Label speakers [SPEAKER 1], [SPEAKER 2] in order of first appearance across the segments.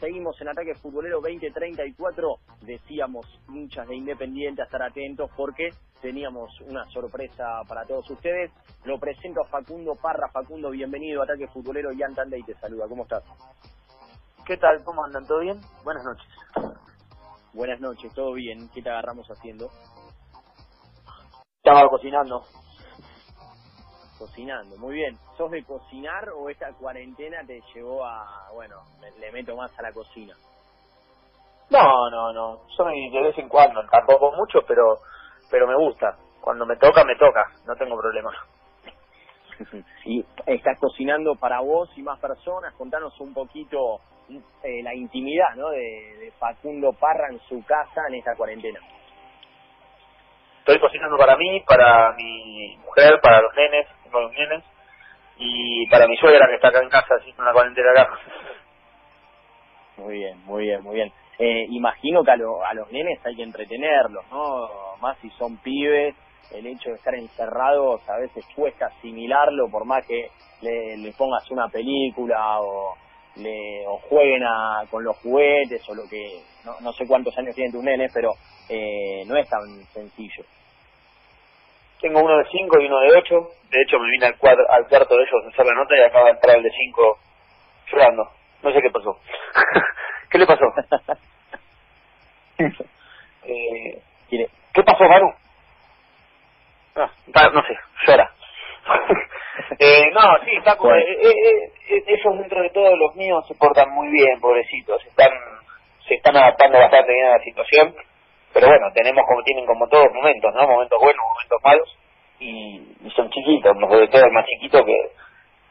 [SPEAKER 1] Seguimos en Ataque Futbolero 2034. Decíamos, hinchas de Independiente, a estar atentos porque teníamos una sorpresa para todos ustedes. Lo presento a Facundo Parra. Facundo, bienvenido a Ataque Futbolero. Jan Tandey te saluda. ¿Cómo estás?
[SPEAKER 2] ¿Qué tal? ¿Cómo andan? ¿Todo bien? Buenas noches.
[SPEAKER 1] Buenas noches, ¿todo bien? ¿Qué te agarramos haciendo?
[SPEAKER 2] Estaba cocinando.
[SPEAKER 1] Cocinando, muy bien. ¿Sos de cocinar o esta cuarentena te llevó a, bueno, le, meto más a la cocina?
[SPEAKER 2] No, no, no. Soy de vez en cuando, tampoco mucho, pero pero me gusta. Cuando me toca, me toca. No tengo problema.
[SPEAKER 1] y estás cocinando para vos y más personas. Contanos un poquito eh, la intimidad, ¿no? De, de Facundo Parra en su casa en esta cuarentena.
[SPEAKER 2] Estoy cocinando para mí, para mi mujer, para los nenes con los nenes y para mi suegra que está acá en casa así con la cuarentena acá.
[SPEAKER 1] Muy bien, muy bien, muy bien. Eh, imagino que a, a los nenes hay que entretenerlos, ¿no? Más si son pibes, el hecho de estar encerrados a veces cuesta asimilarlo por más que le, le pongas una película o le o jueguen a, con los juguetes o lo que no, no sé cuántos años tienen tus nenes pero eh, no es tan sencillo
[SPEAKER 2] tengo uno de 5 y uno de 8. De hecho, me vine al, cuadro, al cuarto de ellos a hacer la nota y acaba de entrar el de 5 llorando. No sé qué pasó. ¿Qué le pasó? eh, ¿Qué pasó, Manu? Ah, no sé, llora. eh, no, sí, está como, eh, eh, eh, ellos dentro de todos los míos se portan muy bien, pobrecitos. Están, se están adaptando bastante bien a la situación pero bueno, tenemos como tienen como todos momentos, ¿no? Momentos buenos, momentos malos, y, son chiquitos, sobre todo el más chiquito que,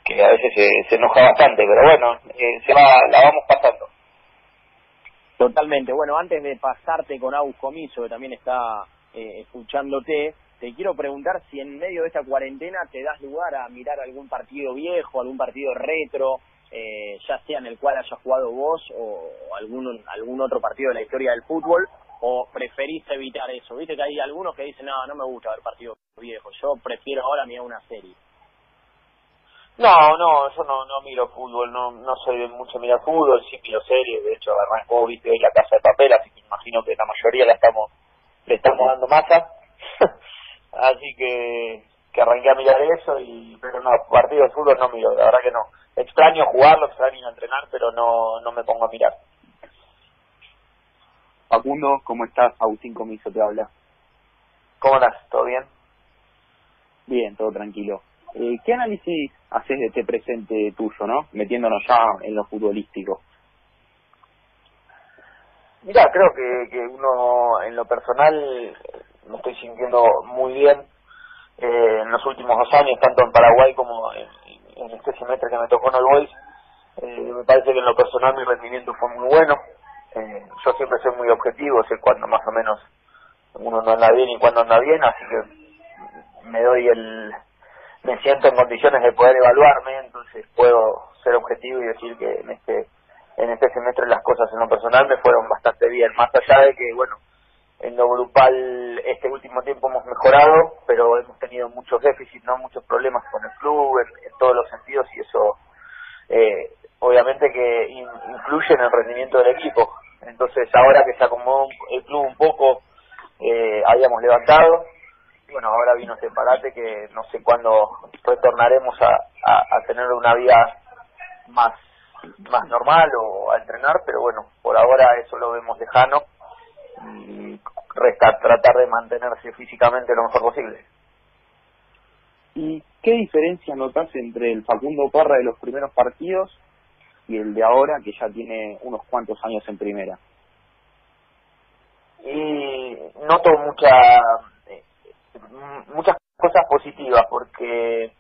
[SPEAKER 2] que a veces se, se enoja bastante, pero bueno, eh, se va, la vamos pasando.
[SPEAKER 1] Totalmente. Bueno, antes de pasarte con Agus Comiso, que también está eh, escuchándote, te quiero preguntar si en medio de esta cuarentena te das lugar a mirar algún partido viejo, algún partido retro, eh, ya sea en el cual hayas jugado vos o algún, algún otro partido de la historia del fútbol, o preferís evitar eso? Viste que hay algunos que dicen, no, no me gusta ver partidos viejos, yo prefiero ahora mirar una serie.
[SPEAKER 2] No, no, yo no, no miro fútbol, no, no soy mucho mirar fútbol, sí miro series, de hecho arrancó, viste, hoy la casa de papel, así que imagino que la mayoría la estamos, le estamos dando masa, así que, que arranqué a mirar eso, y pero no, partidos de fútbol no miro, la verdad que no. Extraño jugarlo, extraño entrenar, pero no, no me pongo a mirar.
[SPEAKER 3] Facundo, ¿cómo estás? Agustín Comiso te habla.
[SPEAKER 2] ¿Cómo estás? ¿Todo bien?
[SPEAKER 3] Bien, todo tranquilo. Eh, ¿Qué análisis haces de este presente tuyo, no? Metiéndonos ya en lo futbolístico.
[SPEAKER 2] Mira, creo que, que uno en lo personal me estoy sintiendo muy bien eh, en los últimos dos años, tanto en Paraguay como en, este semestre que me tocó en el Boys. Eh, me parece que en lo personal mi rendimiento fue muy bueno. Eh, yo siempre soy muy objetivo, sé cuándo más o menos uno no anda bien y cuándo anda bien, así que me doy el, me siento en condiciones de poder evaluarme, entonces puedo ser objetivo y decir que en este, en este semestre las cosas en lo personal me fueron bastante bien, más allá de que, bueno, en lo grupal este último tiempo hemos mejorado, pero hemos tenido muchos déficits, no muchos problemas con el club en, todos los sentidos y eso eh, obviamente que influye en el rendimiento del equipo. Entonces, ahora que se acomodó el club un poco, eh, habíamos levantado. Bueno, ahora vino ese parate que no sé cuándo retornaremos a, a, tener una vida más, más normal o a entrenar, pero bueno, por ahora eso lo vemos lejano y tratar de mantenerse físicamente lo mejor posible.
[SPEAKER 3] ¿Y qué diferencia notas entre el Facundo Parra de los primeros partidos y el de ahora que ya tiene unos cuantos años en primera?
[SPEAKER 2] Y noto mucha, eh, muchas cosas positivas porque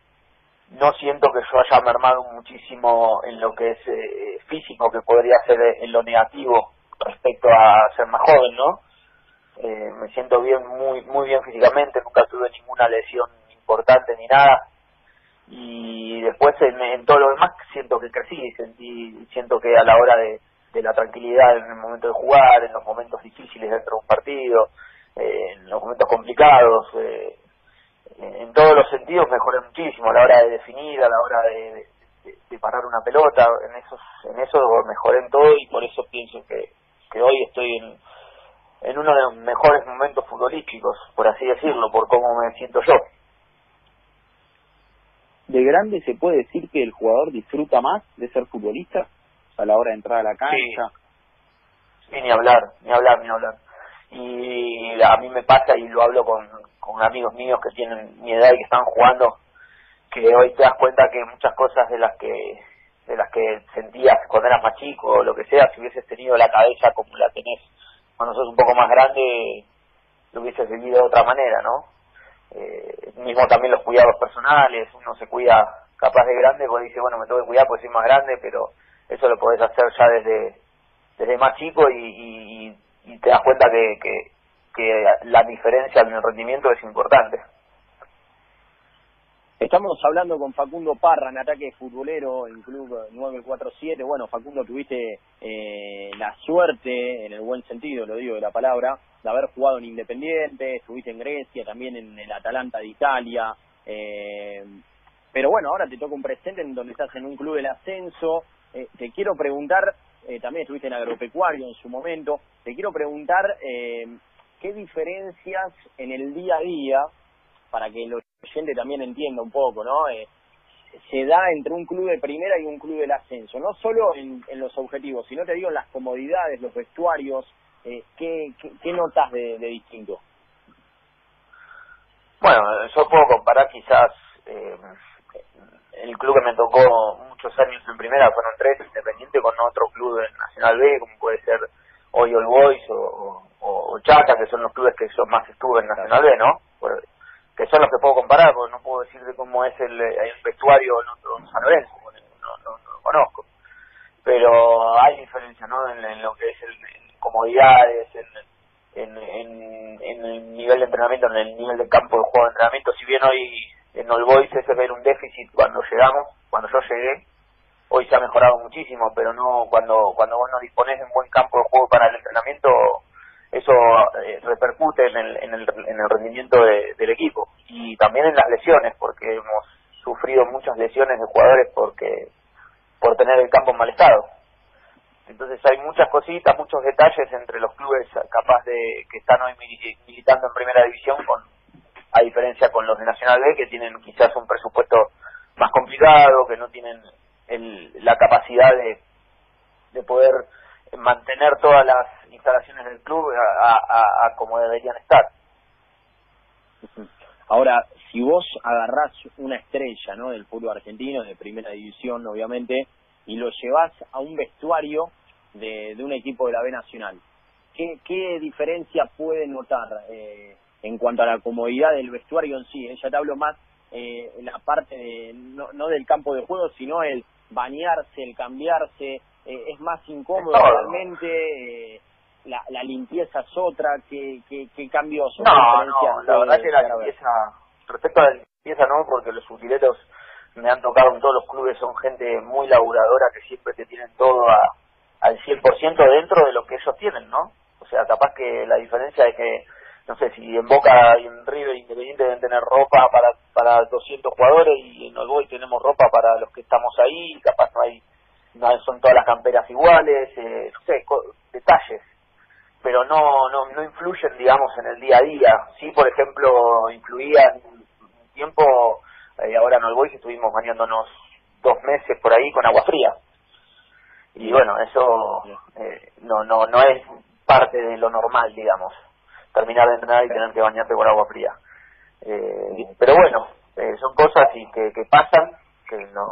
[SPEAKER 2] no siento que yo haya mermado muchísimo en lo que es eh, físico, que podría ser en lo negativo respecto a ser más joven, ¿no? Eh, me siento bien, muy muy bien físicamente, nunca tuve ninguna lesión importante ni nada y después en, todo lo demás siento que crecí, sentí, siento que a la hora de, la tranquilidad en el momento de jugar, en los momentos difíciles dentro de un partido, eh, en los momentos complicados, eh, en todos los sentidos mejoré muchísimo a la hora de definir, a la hora de, de, parar una pelota, en eso, en eso mejoré en todo y por eso pienso que, que hoy estoy en, en uno de los mejores momentos futbolísticos, por así decirlo, por cómo me siento yo.
[SPEAKER 3] ¿De grande se puede decir que el jugador disfruta más de ser futbolista a la hora de entrar a la cancha?
[SPEAKER 2] Sí, ni hablar, ni hablar, ni hablar. Y a mí me pasa y lo hablo con, con amigos míos que tienen mi edad y que están jugando, que hoy te das cuenta que muchas cosas de las que de las que sentías cuando eras más chico o lo que sea, si hubieses tenido la cabeza como la tenés cuando sos un poco más grande, lo hubieses vivido de otra manera, ¿no? Eh, mismo también los cuidados personales, uno se cuida capaz de grande porque dice, bueno, me tengo que cuidar porque soy más grande, pero eso lo podés hacer ya desde desde más chico y, y, te das cuenta que, que, que la diferencia en el rendimiento es importante.
[SPEAKER 1] Estamos hablando con Facundo Parra en ataque futbolero en Club 947. Bueno, Facundo, tuviste eh, la suerte, en el buen sentido, lo digo de la palabra, haber jugado en Independiente, estuviste en Grecia, también en el Atalanta de Italia. Eh, pero bueno, ahora te toca un presente en donde estás en un club del ascenso. Eh, te quiero preguntar, eh, también estuviste en agropecuario en su momento, te quiero preguntar eh, qué diferencias en el día a día, para que los gente también entienda un poco, ¿no? Se da entre un club de primera y un club del ascenso, no solo en, los objetivos, sino te digo en las comodidades, los vestuarios, eh, ¿qué, notas de, distinto?
[SPEAKER 2] Bueno, yo puedo comparar quizás eh, el club que me tocó muchos años en primera, fueron tres, Independiente, con otro club en Nacional B, como puede ser hoy All Boys o, o, Chaca, que son los clubes que yo más estuve en Nacional B, ¿no? que son los que puedo comparar, porque no puedo decir de cómo es el, el vestuario en otro San Lorenzo, no, no, no, lo conozco. Pero hay diferencia, ¿no? En, lo que es el, en comodidades, en, en, el nivel de entrenamiento, en el nivel de campo de juego de entrenamiento. Si bien hoy en All Boys ese ver un déficit cuando llegamos, cuando yo llegué, hoy se ha mejorado muchísimo, pero no cuando cuando vos no disponés de un buen campo de juego para el entrenamiento, eso eh, repercute en el, en el, en el rendimiento del equipo y también en las lesiones porque hemos sufrido muchas lesiones de jugadores porque por tener el campo en mal estado entonces hay muchas cositas muchos detalles entre los clubes capaz de que están hoy militando en primera división con a diferencia con los de Nacional B que tienen quizás un presupuesto más complicado que no tienen el, la capacidad de de poder mantener todas las instalaciones del club a, como deberían estar.
[SPEAKER 1] Ahora, si vos agarrás una estrella ¿no? del fútbol argentino, de primera división, obviamente, y lo llevas a un vestuario de, de un equipo de la B Nacional, ¿qué, qué diferencia puede notar eh, en cuanto a la comodidad del vestuario en sí? Eh? Ya te hablo más eh, la parte de, no, no del campo de juego, sino el bañarse, el cambiarse, eh, es más incómodo realmente, eh, la, la limpieza es otra, ¿qué, qué, qué cambios?
[SPEAKER 2] No, no, la verdad que la limpieza, respecto a la limpieza no, porque los utileros me han tocado en todos los clubes, son gente muy laburadora que siempre te tienen todo a, al 100% dentro de lo que ellos tienen, ¿no? O sea, capaz que la diferencia es que, no sé, si en Boca y en River Independiente deben tener ropa para para 200 jugadores y en Olboy tenemos ropa para los que estamos ahí, capaz no hay no son todas las camperas iguales, eh, no sé, detalles, pero no, no, no influyen, digamos, en el día a día. Sí, por ejemplo, influía un tiempo, eh, ahora en Olbois estuvimos bañándonos dos meses por ahí con agua fría. Y bueno, eso eh, no, no, no es parte de lo normal, digamos, terminar de entrenar y tener que bañarte con agua fría. Eh, pero bueno, eh, son cosas y que, que pasan que no,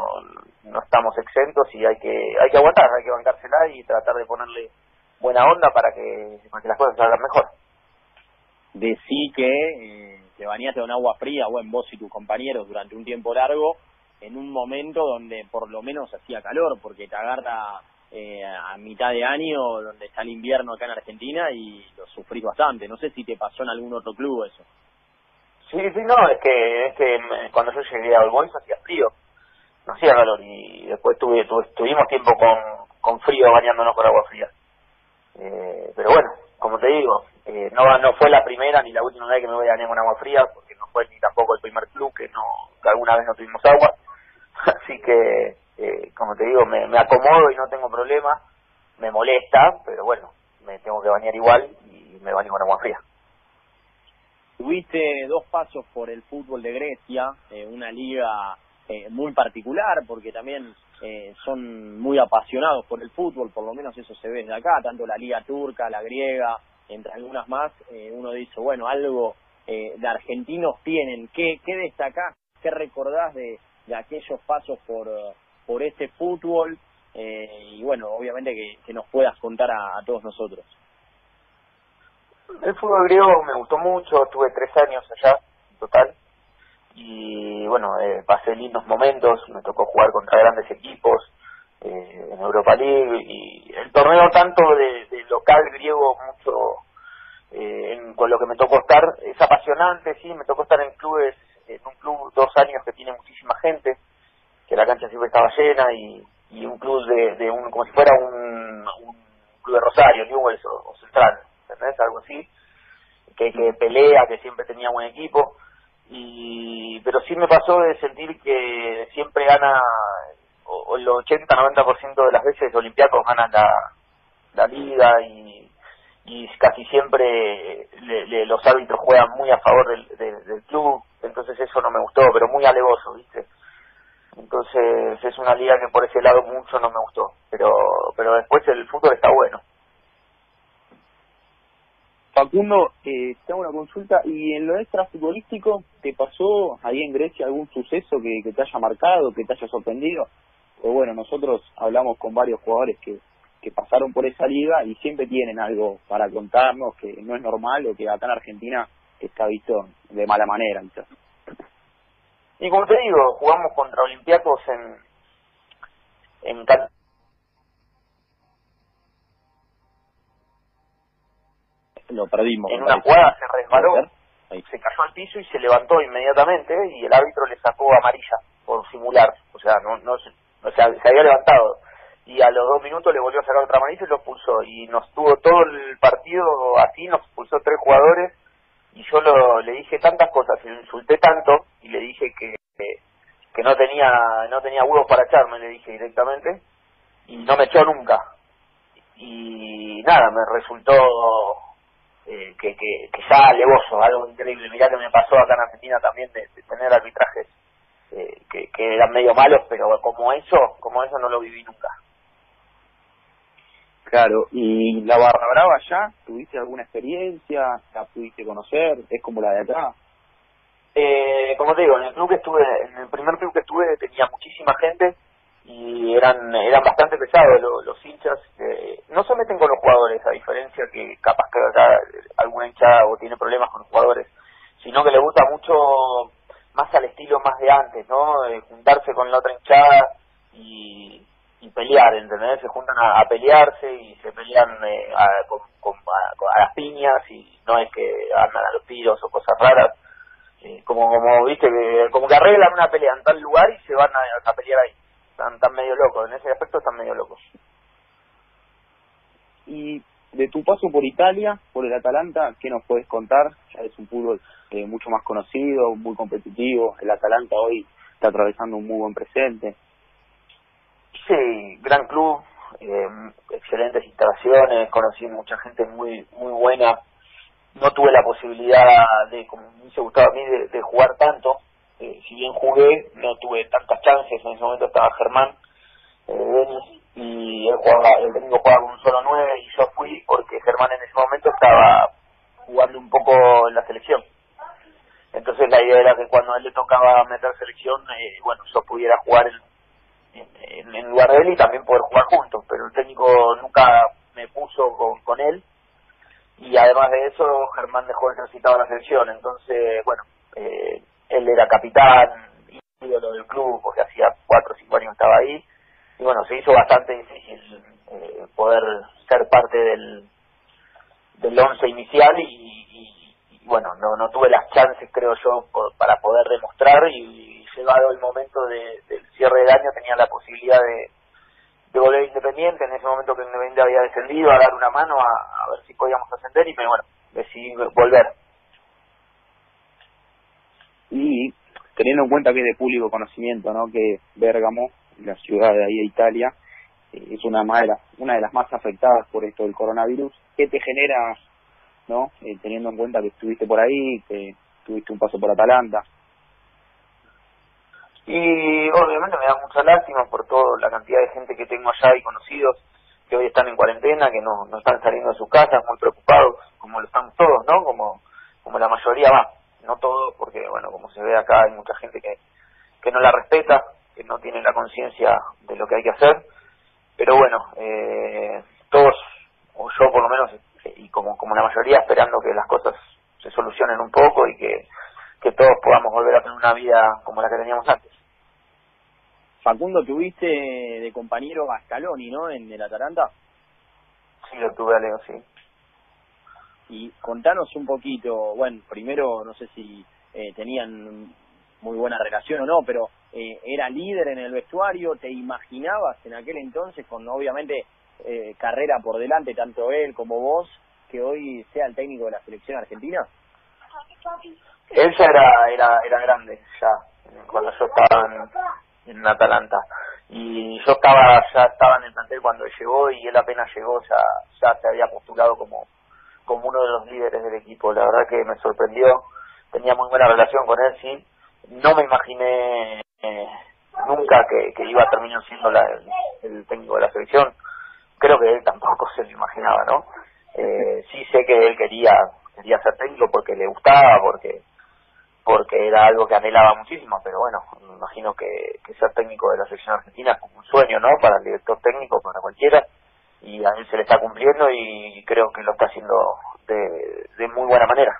[SPEAKER 2] no estamos exentos y hay que hay que aguantar, hay que bancársela y tratar de ponerle buena onda para que, para que las cosas salgan mejor.
[SPEAKER 1] Decí que eh, te bañaste con agua fría, en vos y tus compañeros durante un tiempo largo, en un momento donde por lo menos hacía calor, porque te agarra eh, a mitad de año, donde está el invierno acá en Argentina, y lo sufrís bastante. No sé si te pasó en algún otro club eso.
[SPEAKER 2] Sí, sí, no, es que, es que cuando yo llegué a Olbois hacía frío no hacía calor y después tuve, tuvimos tiempo con, con frío bañándonos con agua fría. Eh, pero bueno, como te digo, eh, no no fue la primera ni la última vez que me voy a con agua fría, porque no fue ni tampoco el primer club que no alguna vez no tuvimos agua. Así que eh, como te digo, me, me acomodo y no tengo problema, me molesta, pero bueno, me tengo que bañar igual y me baño con agua fría.
[SPEAKER 1] Tuviste dos pasos por el fútbol de Grecia, eh, una liga eh, muy particular porque también eh, son muy apasionados por el fútbol, por lo menos eso se ve desde acá, tanto la liga turca, la griega, entre algunas más, eh, uno dice, bueno, algo eh, de argentinos tienen, ¿qué, qué destacás, qué recordás de, de aquellos pasos por, por este fútbol? Eh, y bueno, obviamente que, que nos puedas contar a, a todos nosotros.
[SPEAKER 2] El fútbol griego me gustó mucho, estuve tres años allá en total y bueno, eh, pasé lindos momentos, me tocó jugar contra grandes equipos eh, en Europa League y el torneo tanto de, local griego mucho eh, en, con lo que me tocó estar es apasionante, sí, me tocó estar en clubes, en un club dos años que tiene muchísima gente, que la cancha siempre estaba llena y, y un club de, de un, como si fuera un, un club de Rosario, Newell's o, o Central, ¿entendés? Algo así, que, que pelea, que siempre tenía buen equipo y pero sí me pasó de sentir que siempre gana o, el 80-90% de las veces Olympiacos ganan la, la liga y, y casi siempre le, le, los árbitros juegan muy a favor del, del, club entonces eso no me gustó pero muy alevoso viste entonces es una liga que por ese lado mucho no me gustó pero pero después el fútbol está bueno
[SPEAKER 3] Facundo, eh, te hago una consulta. ¿Y en lo extrafutbolístico te pasó ahí en Grecia algún suceso que te haya marcado, que te haya sorprendido? O bueno, nosotros hablamos con varios jugadores que, que pasaron por esa liga y siempre tienen algo para contarnos que no es normal o que acá en Argentina está visto de mala manera. Quizás.
[SPEAKER 2] Y como te digo, jugamos contra Olympiacos en, en Cat-
[SPEAKER 1] Lo perdimos.
[SPEAKER 2] en una jugada se resbaló, se cayó al piso y se levantó inmediatamente y el árbitro le sacó amarilla por simular, o sea, no, no, o sea, se había levantado. Y a los dos minutos le volvió a sacar otra amarilla y lo pulsó y nos tuvo todo el partido así, nos pulsó tres jugadores. Y yo lo, le dije tantas cosas y lo insulté tanto y le dije que, que, no tenía no tenía huevos para echarme, le dije directamente. Y no me echó nunca. Y nada, me resultó eh, que, que, que ya alevoso, algo increíble. Mirá que me pasó acá en Argentina también de tener arbitrajes eh, que, que eran medio malos, pero como eso, como eso no lo viví nunca.
[SPEAKER 3] Claro, ¿y la Barra Brava ya? ¿Tuviste alguna experiencia? ¿La pudiste conocer? ¿Es como la de acá?
[SPEAKER 2] Eh, como te digo, en el club que estuve, en el primer club que estuve tenía muchísima gente y eran eran bastante pesados los, los hinchas. eh, no se meten con los jugadores, a diferencia que capaz que acá alguna hinchada o tiene problemas con los jugadores, sino que le gusta mucho más al estilo más de antes, ¿no? Eh, juntarse con la otra hinchada y, y pelear, ¿entendés? Se juntan a, pelearse y se pelean eh, a, con, a- a las piñas y no es que andan a los tiros o cosas raras. Eh, como como viste que como que arreglan una pelea en tal lugar y se van a pelear ahí están, están medio locos en ese aspecto están medio locos
[SPEAKER 3] Y de tu paso por Italia, por el Atalanta, ¿qué nos puedes contar? Ya es un fútbol eh, mucho más conocido, muy competitivo. El Atalanta hoy está atravesando un muy buen presente.
[SPEAKER 2] sí gran club eh, excelentes instalaciones conocí mucha gente muy muy buena no tuve la posibilidad de como me hubiese gustado a mí de, jugar tanto eh, si bien jugué no tuve tantas chances en ese momento estaba Germán eh, y él jugaba el técnico jugaba con un solo nueve y yo fui porque Germán en ese momento estaba jugando un poco en la selección. Entonces la idea era que cuando a él le tocaba meter selección eh, bueno yo pudiera jugar en, en, lugar de él y también poder jugar juntos pero el técnico nunca me puso con, con él. Y además de eso Germán dejó el recitado a la selección. Entonces bueno eh, él era capitán ídolo del club porque hacía cuatro o cinco años estaba ahí y bueno se hizo bastante difícil eh, poder ser parte del del once inicial y, y- bueno no no tuve las chances creo yo para poder demostrar y, llegado el momento de, del cierre del año tenía la posibilidad de de volver Independiente, en ese momento que Independiente había descendido, a dar una mano a, ver si podíamos ascender y me, bueno, decidí volver.
[SPEAKER 3] Y teniendo en cuenta que es de público conocimiento, ¿no? Que Bérgamo la ciudad de ahí de Italia, eh, es una, de las, una de las más afectadas por esto del coronavirus. ¿Qué te genera, no eh, teniendo en cuenta que estuviste por ahí, que tuviste un paso por Atalanta?
[SPEAKER 2] Y obviamente me da mucha lástima por toda la cantidad de gente que tengo allá y conocidos que hoy están en cuarentena, que no, no están saliendo de sus casas, muy preocupados, como lo estamos todos, ¿no? Como, como la mayoría va, no todos, porque bueno, como se ve acá hay mucha gente que, que no la respeta, que no tiene la conciencia de lo que hay que hacer, pero bueno, eh, todos, o yo por lo menos, y como, como la mayoría, esperando que las cosas se solucionen un poco y que, que todos podamos volver a tener una vida como la que teníamos antes.
[SPEAKER 1] Facundo, tuviste de compañero a Scaloni, ¿no? En el Atalanta.
[SPEAKER 2] Sí, lo tuve a Leo, sí.
[SPEAKER 1] Y contanos un poquito, bueno, primero no sé si eh, tenían muy buena relación o no, pero eh, era líder en el vestuario, ¿te imaginabas en aquel entonces con obviamente eh, carrera por delante, tanto él como vos, que hoy sea el técnico de la selección argentina?
[SPEAKER 2] Él era, era, era grande, ya, cuando yo estaba en, en Atalanta. Y yo estaba ya estaba en el plantel cuando él llegó y él apenas llegó ya ya se había postulado como como uno de los líderes del equipo. La verdad que me sorprendió. Tenía muy buena relación con él, sí. No me imaginé eh, nunca que, que iba a terminar siendo la, el, técnico de la selección. Creo que él tampoco se lo imaginaba, ¿no? Eh, sí sé que él quería quería ser técnico porque le gustaba, porque porque era algo que anhelaba muchísimo, pero bueno, me imagino que, ser técnico de la selección argentina es como un sueño, ¿no? Para el director técnico, para cualquiera, y a él se le está cumpliendo y creo que lo está haciendo de, de muy buena manera.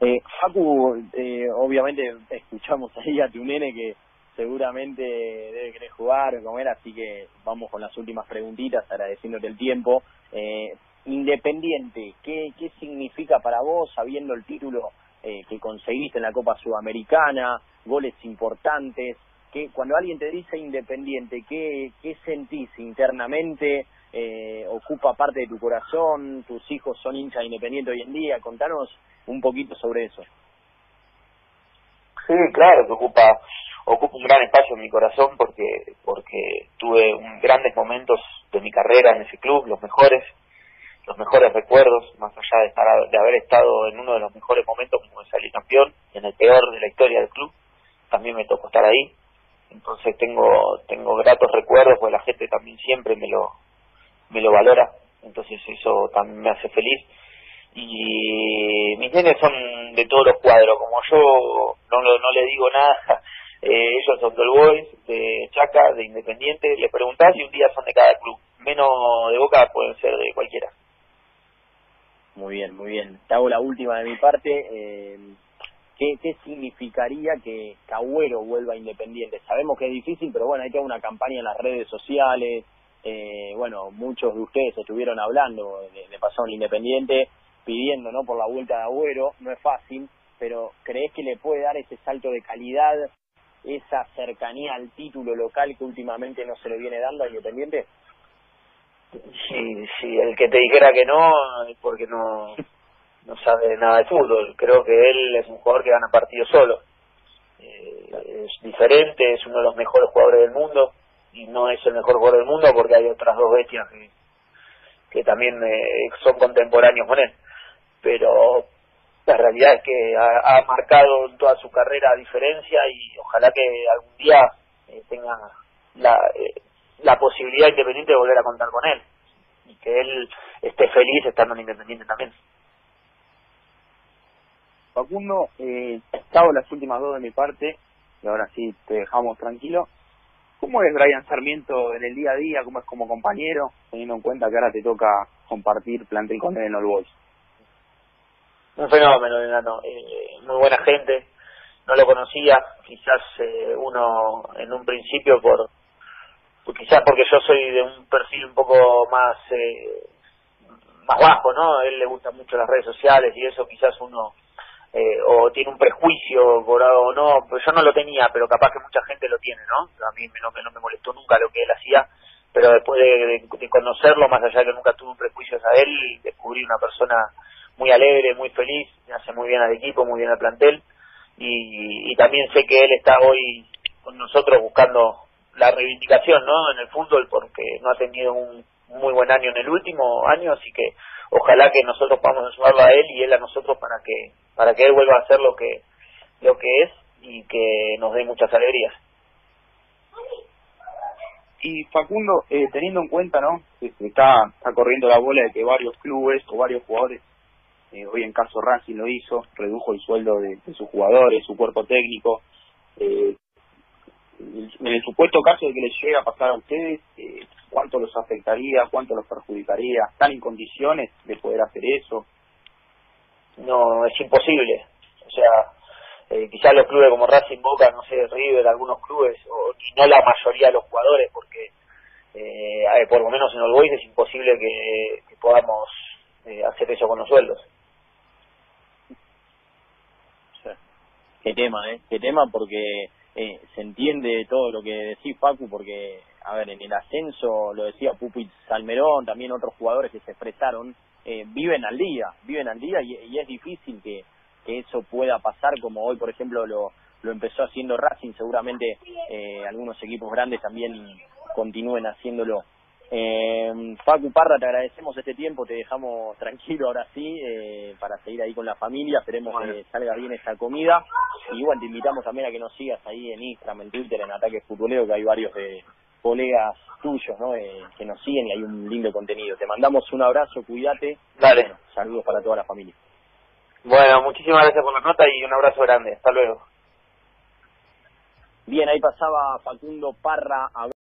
[SPEAKER 1] Eh, Facu, eh, obviamente escuchamos ahí a tu nene que seguramente debe querer jugar, como era, así que vamos con las últimas preguntitas, agradeciéndote el tiempo. Eh, Independiente, ¿qué, ¿qué significa para vos, sabiendo el título eh, que conseguiste en la Copa Sudamericana, goles importantes, que cuando alguien te dice independiente, ¿qué, qué sentís internamente? Eh, ¿Ocupa parte de tu corazón? ¿Tus hijos son hinchas independientes hoy en día? Contanos un poquito sobre eso.
[SPEAKER 2] Sí, claro que ocupa ocupa un gran espacio en mi corazón porque porque tuve grandes momentos de mi carrera en ese club, los mejores, los mejores recuerdos, más allá de, estar, de haber estado en uno de los mejores momentos como salir campeón, en el peor de la historia del club, también me tocó estar ahí. Entonces tengo tengo gratos recuerdos, pues la gente también siempre me lo me lo valora, entonces eso también me hace feliz. Y mis nenes son de todos los cuadros, como yo no, no le digo nada, eh, ellos son del Boys, de Chaca, de Independiente, le preguntás y un día son de cada club, menos de Boca pueden ser de cualquiera.
[SPEAKER 1] Muy bien, muy bien. Te hago la última de mi parte. Eh, ¿qué, ¿Qué significaría que Cagüero vuelva Independiente? Sabemos que es difícil, pero bueno, hay que una campaña en las redes sociales. Eh, bueno, muchos de ustedes estuvieron hablando de, de pasado en Independiente, pidiendo no por la vuelta de Agüero. No es fácil, pero ¿crees que le puede dar ese salto de calidad, esa cercanía al título local que últimamente no se le viene dando a Independiente?
[SPEAKER 2] si, si el que te dijera que no es porque no, no sabe nada de fútbol. Creo que él es un jugador que gana partidos solo. Eh, es diferente, es uno de los mejores jugadores del mundo y no es el mejor jugador del mundo porque hay otras dos bestias que, que también eh, son contemporáneos con él. Pero la realidad es que ha, marcado en toda su carrera diferencia y ojalá que algún día eh, tenga la, la posibilidad independiente de volver a contar con él y que él esté feliz estando en Independiente también.
[SPEAKER 3] Facundo, eh, estado las últimas dos de mi parte y ahora sí te dejamos tranquilo. ¿Cómo es Brian Sarmiento en el día a día? ¿Cómo es como compañero? Teniendo en cuenta que ahora te toca compartir plantel con él en All Boys.
[SPEAKER 2] Un fenómeno, eh, muy buena gente. No lo conocía, quizás eh, uno en un principio por quizás porque yo soy de un perfil un poco más eh, más bajo, ¿no? A él le gustan mucho las redes sociales y eso quizás uno eh, o tiene un prejuicio o no, pues yo no lo tenía, pero capaz que mucha gente lo tiene, ¿no? A mí no, no me molestó nunca lo que él hacía, pero después de, conocerlo, más allá de que nunca tuve prejuicios a él, descubrí una persona muy alegre, muy feliz, hace muy bien al equipo, muy bien al plantel y, y también sé que él está hoy con nosotros buscando la reivindicación no en el fútbol porque no ha tenido un muy buen año en el último año así que ojalá que nosotros podamos ayudarlo a él y él a nosotros para que para que él vuelva a hacer lo que lo que es y que nos dé muchas alegrías
[SPEAKER 3] y Facundo eh, teniendo en cuenta no que está está corriendo la bola de que varios clubes o varios jugadores eh, hoy en caso Racing lo hizo redujo el sueldo de, de sus jugadores su cuerpo técnico eh, en el supuesto caso de que les llegue a pasar a ustedes, eh, ¿cuánto los afectaría? ¿Cuánto los perjudicaría? ¿Están en condiciones de poder hacer eso?
[SPEAKER 2] No, es imposible. O sea, eh, quizás los clubes como Racing Boca, no sé, River, algunos clubes, o no la mayoría de los jugadores, porque eh, por lo menos en Boys es imposible que, que podamos eh, hacer eso con los sueldos.
[SPEAKER 1] Qué tema, ¿eh? Qué tema porque eh, se entiende todo lo que decís, Facu, porque, a ver, en el ascenso, lo decía Pupi Salmerón, también otros jugadores que se expresaron, eh, viven al día, viven al día y, es difícil que, que, eso pueda pasar, como hoy, por ejemplo, lo, lo empezó haciendo Racing, seguramente eh, algunos equipos grandes también continúen haciéndolo. Eh, Facu Parra, te agradecemos este tiempo, te dejamos tranquilo ahora sí, eh, para seguir ahí con la familia, esperemos que salga bien esta comida. Y bueno, te invitamos también a que nos sigas ahí en Instagram, en Twitter, en Ataque Futbolero, que hay varios de colegas tuyos ¿no? Eh, que nos siguen y hay un lindo contenido. Te mandamos un abrazo, cuídate.
[SPEAKER 2] Dale.
[SPEAKER 1] saludos para toda la familia.
[SPEAKER 2] Bueno, muchísimas gracias por la nota y un abrazo grande. Hasta luego.
[SPEAKER 1] Bien, ahí pasaba Facundo Parra. A